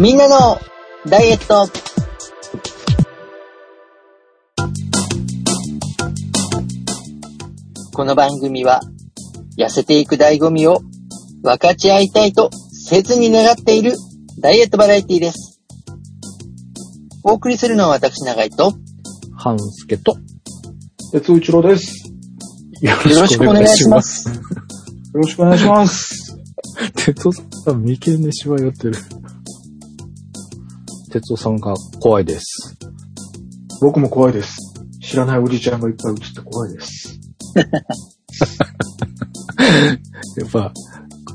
みんなのダイエットこの番組は痩せていく醍醐味を分かち合いたいと切に願っているダイエットバラエティです。お送りするのは私長井と半助と、鉄尾一郎です。よよろしくお願いしま。す。よろしくお願いします。哲夫さん、眉間にしわ寄ってる。哲夫さんが怖いです。僕も怖いです。知らないおじちゃんがいっぱい映って怖いです。やっぱ、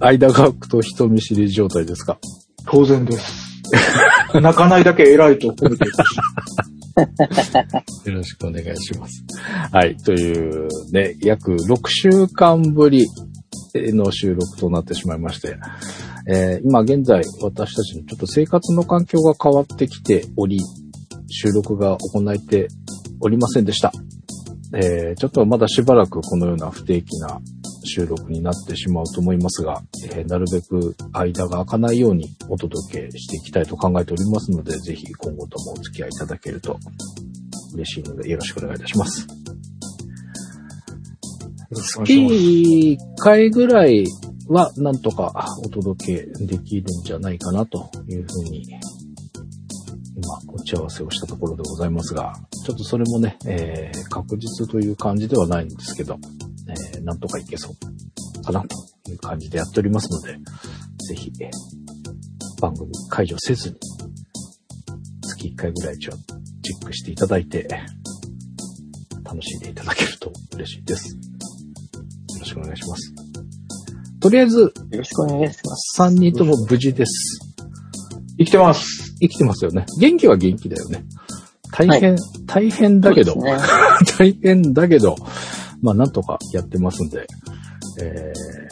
間が空くと人見知り状態ですか？当然です。泣かないだけ偉いと褒めてほしい。よろしくお願いします。はい。というね、約6週間ぶりの収録となってしまいまして、えー今現在私たちのちょっと生活の環境が変わってきており、収録が行えておりませんでした。えーちょっとまだしばらくこのような不定期な収録になってしまうと思いますが、えーなるべく間が空かないようにお届けしていきたいと考えておりますので、ぜひ今後ともお付き合いいただけると嬉しいのでよろしくお願いいたします。月1回ぐらいはなんとかお届けできるんじゃないかなというふうに今打ち合わせをしたところでございますが、ちょっとそれもね、えー確実という感じではないんですけど、えーなんとかいけそうかなという感じでやっておりますので、ぜひ、番組解除せずに月1回ぐらいちょチェックしていただいて、楽しんでいただけると嬉しいです。よろしくお願いします。とりあえず、よろしくお願いします。3人とも無事です。生きてます。生きてますよね。元気は元気だよね。大変、大変だけど、ね 大変だけど、まあなんとかやってますんで、えー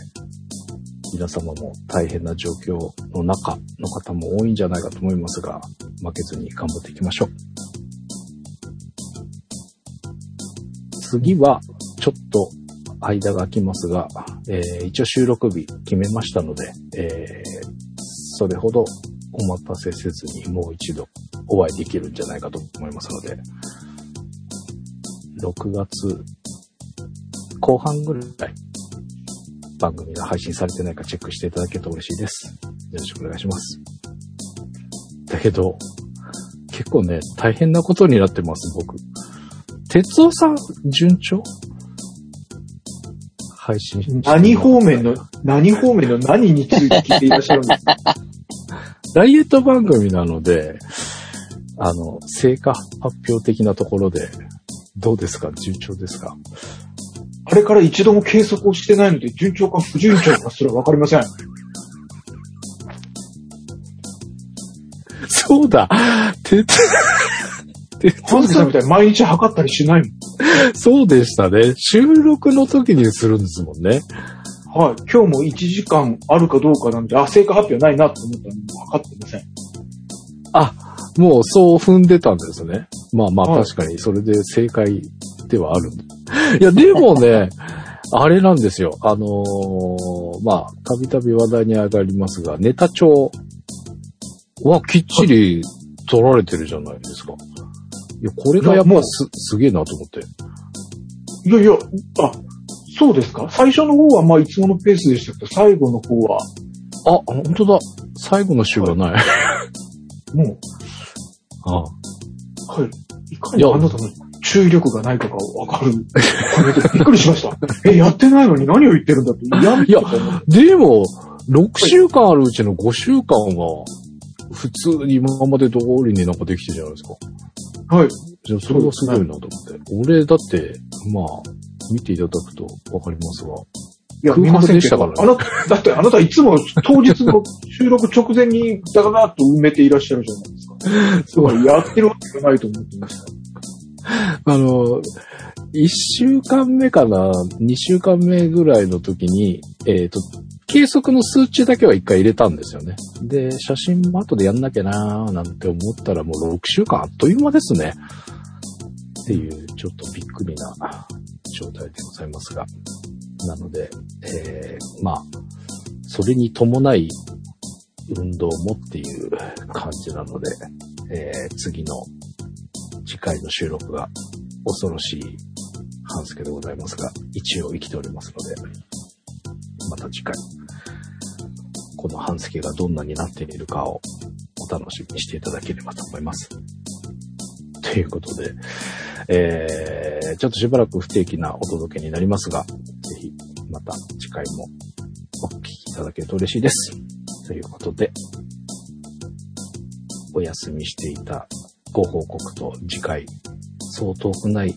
皆様も大変な状況の中の方も多いんじゃないかと思いますが、負けずに頑張っていきましょう。次は、ちょっと間が空きますが、えー一応収録日決めましたので、えーそれほどお待たせせずにもう一度お会いできるんじゃないかと思いますので、6月後半ぐらい番組が配信されてないかチェックしていただけると嬉しいです。よろしくお願いします。だけど、結構ね、大変なことになってます、僕。哲夫さん、順調？配信何方面の、何方面の何について聞いていらっしゃるんですか？ダイエット番組なので、あの、成果発表的なところで、どうですか？順調ですか？あれから一度も計測をしてないので、順調か不順調かすらわかりません。そうだ。てて、てハさんみたいに毎日測ったりしないもん。そうでしたね。収録の時にするんですもんね。はい。今日も1時間あるかどうかなんで、あ、成果発表ないなと思ったのに測ってません。あ、もうそう踏んでたんですね。まあまあはい確かにそれで正解ではある。いや、でもね、あれなんですよ。あのーまあ、たびたび話題に上がりますが、ネタ帳はきっちり取られてるじゃないですか。いや、これがやっぱす、すげえなと思って。いやいや、あ、そうですか？最初の方はまあいつものペースでしたけど、最後の方は、あ、本当だ。最後の週がない。もあう、はい。いかいやにあなたの注意力がないかがわかる。びっくりしました。え、やってないのに何を言ってるんだって嫌みいやでも、6週間あるうちの5週間は、普通に今まで通りになんかできてるじゃないですか。はい。じゃあそれはすごいなと思って。俺、だって、まあ、見ていただくとわかりますが。いや、見ませんでしたからあなた、だってあなたいつも当日の 収録直前にダラダラっと埋めていらっしゃるじゃないですか。だからやってるわけがないと思ってました。あの、1週間目かな、2週間目ぐらいの時に、えっ、と、計測の数値だけは一回入れたんですよね。で、写真も後でやんなきゃなーなんて思ったらもう6週間あっという間ですね。っていう、ちょっとびっくりな状態でございますが。なので、えーまあ、それに伴い、運動もっていう感じなので、えー、次の次回の収録が恐ろしい半助でございますが、一応生きておりますので、また次回、の半助がどんなになっているかをお楽しみにしていただければと思います。ということで、えー、ちょっとしばらく不定期なお届けになりますが、ぜひまた次回もお聞きいただけると嬉しいです。ということで、お休みしていたご報告と次回、そう遠くない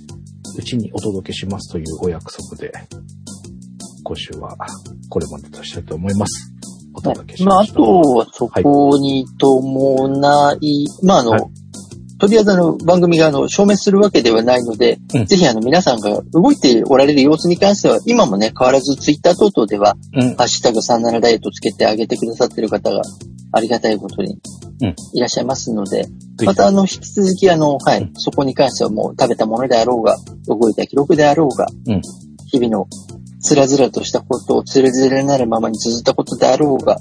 うちにお届けしますというお約束で、今週はこれまでとしたいと思います。お届けします。まあ、あとはそこに伴い、はい、まあ、あの、はい。とりあえずあの番組があの証明するわけではないので、うん、ぜひあの皆さんが動いておられる様子に関しては、今もね、変わらずツイッター等々では、うん、ハッシュタグ37ダイエットつけてあげてくださってる方がありがたいことにいらっしゃいますので、うん、またあの引き続きあの、はい、そこに関してはもう食べたものであろうが、動いた記録であろうが、日々のつらずらとしたことをつれづれなるままに続いたことであろうが、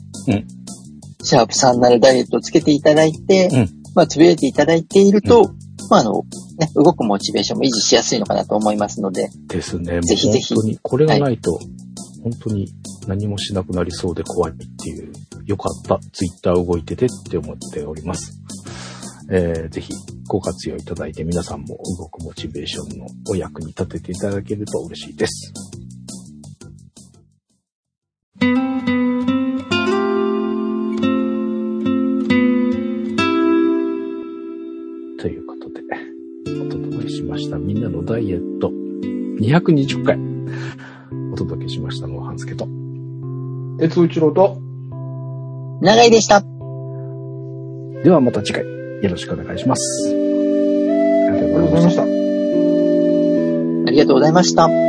シャープ37ダイエットをつけていただいて、まあ、つぶやいていただいていると、うん、まあ、あの、ね、動くモチベーションも維持しやすいのかなと思いますので。ですね。ぜひぜひ。本当に、これがないと、はい、本当に何もしなくなりそうで怖いっていう、よかった、ツイッター動いててって思っております。えー、ぜひご活用いただいて皆さんも動くモチベーションのお役に立てていただけると嬉しいです。したみんなのダイエット220回お届けしましたのは半助と、鉄一郎と、長井でした。ではまた次回よろしくお願いします。ありがとうございました。ありがとうございました。